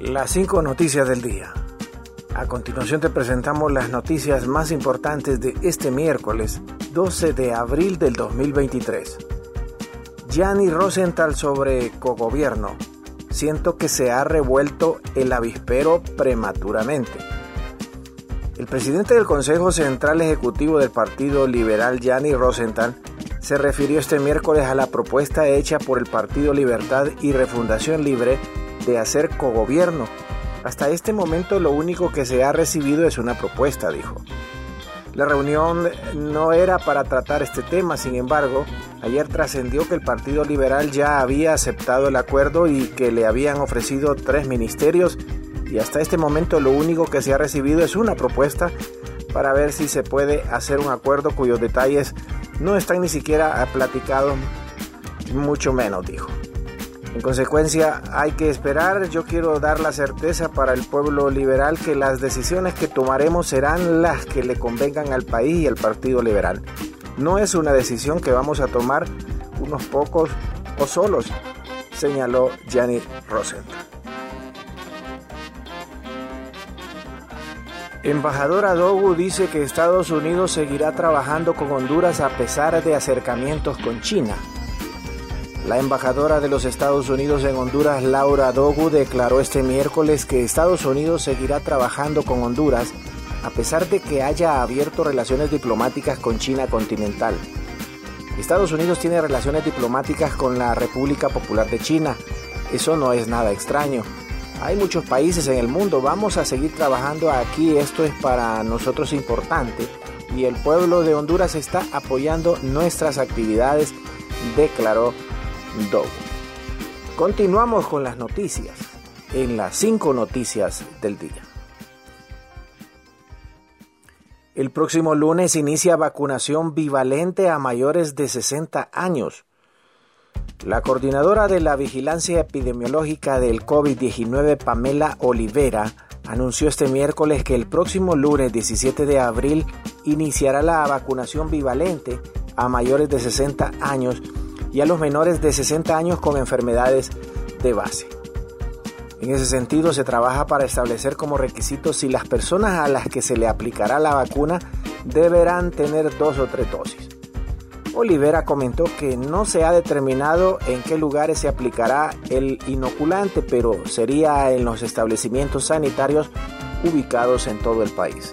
Las cinco noticias del día. A continuación te presentamos las noticias más importantes de este miércoles 12 de abril del 2023. Gianni Rosenthal sobre cogobierno. Siento que se ha revuelto el avispero prematuramente. El presidente del Consejo Central Ejecutivo del Partido Liberal, Gianni Rosenthal, se refirió este miércoles a la propuesta hecha por el Partido Libertad y Refundación Libre de hacer cogobierno. Hasta este momento lo único que se ha recibido es una propuesta, dijo. La reunión no era para tratar este tema, sin embargo, ayer trascendió que el Partido Liberal ya había aceptado el acuerdo y que le habían ofrecido tres ministerios y hasta este momento lo único que se ha recibido es una propuesta para ver si se puede hacer un acuerdo cuyos detalles no están ni siquiera platicados, mucho menos, dijo. En consecuencia, hay que esperar. Yo quiero dar la certeza para el pueblo liberal que las decisiones que tomaremos serán las que le convengan al país y al Partido Liberal. No es una decisión que vamos a tomar unos pocos o solos, señaló Gianni Rosenthal. Embajadora Dogu dice que Estados Unidos seguirá trabajando con Honduras a pesar de acercamientos con China. La embajadora de los Estados Unidos en Honduras, Laura Dogu, declaró este miércoles que Estados Unidos seguirá trabajando con Honduras a pesar de que haya abierto relaciones diplomáticas con China continental. Estados Unidos tiene relaciones diplomáticas con la República Popular de China. Eso no es nada extraño. Hay muchos países en el mundo, vamos a seguir trabajando aquí, esto es para nosotros importante y el pueblo de Honduras está apoyando nuestras actividades, declaró Continuamos con las noticias, en las cinco noticias del día. El próximo lunes inicia vacunación bivalente a mayores de 60 años. La coordinadora de la vigilancia epidemiológica del COVID-19, Pamela Olivera, anunció este miércoles que el próximo lunes 17 de abril iniciará la vacunación bivalente a mayores de 60 años y a los menores de 60 años con enfermedades de base. En ese sentido, se trabaja para establecer como requisito si las personas a las que se le aplicará la vacuna deberán tener dos o tres dosis. Olivera comentó que no se ha determinado en qué lugares se aplicará el inoculante, pero sería en los establecimientos sanitarios ubicados en todo el país.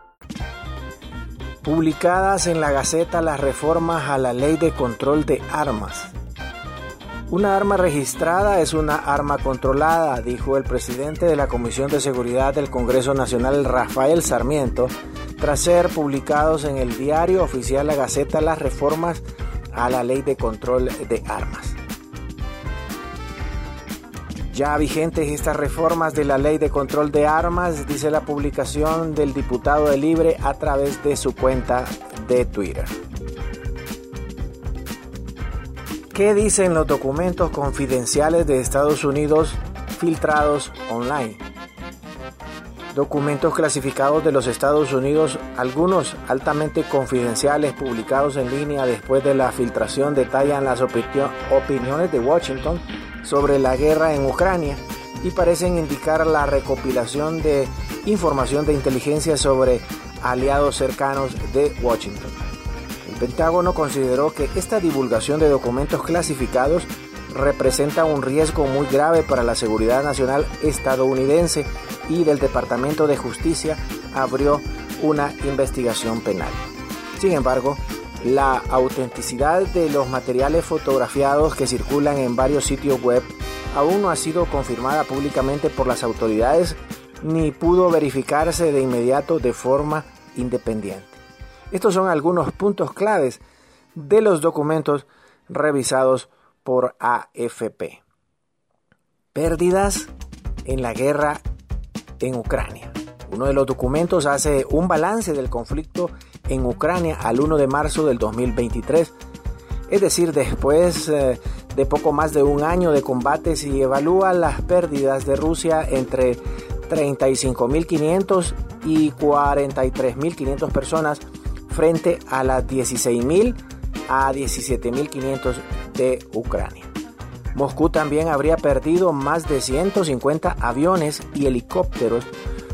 Publicadas en la Gaceta las reformas a la Ley de Control de Armas. Una arma registrada es una arma controlada, dijo el presidente de la Comisión de Seguridad del Congreso Nacional, Rafael Sarmiento, tras ser publicados en el diario oficial La Gaceta las reformas a la ley de control de armas. Ya vigentes estas reformas de la ley de control de armas, dice la publicación del diputado de Libre a través de su cuenta de Twitter. ¿Qué dicen los documentos confidenciales de Estados Unidos filtrados online? Documentos clasificados de los Estados Unidos, algunos altamente confidenciales publicados en línea después de la filtración, detallan las opiniones de Washington sobre la guerra en Ucrania y parecen indicar la recopilación de información de inteligencia sobre aliados cercanos de Washington. El Pentágono consideró que esta divulgación de documentos clasificados representa un riesgo muy grave para la seguridad nacional estadounidense y del Departamento de Justicia abrió una investigación penal. Sin embargo, la autenticidad de los materiales fotografiados que circulan en varios sitios web aún no ha sido confirmada públicamente por las autoridades ni pudo verificarse de inmediato de forma independiente. Estos son algunos puntos claves de los documentos revisados por AFP. Pérdidas en la guerra en Ucrania. Uno de los documentos hace un balance del conflicto en Ucrania al 1 de marzo del 2023, es decir, después eh, de poco más de un año de combates y evalúa las pérdidas de Rusia entre 35.500 y 43.500 personas frente a las 16.000 a 17.500 de Ucrania. Moscú también habría perdido más de 150 aviones y helicópteros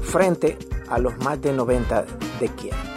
frente a los más de 90 de Kiev.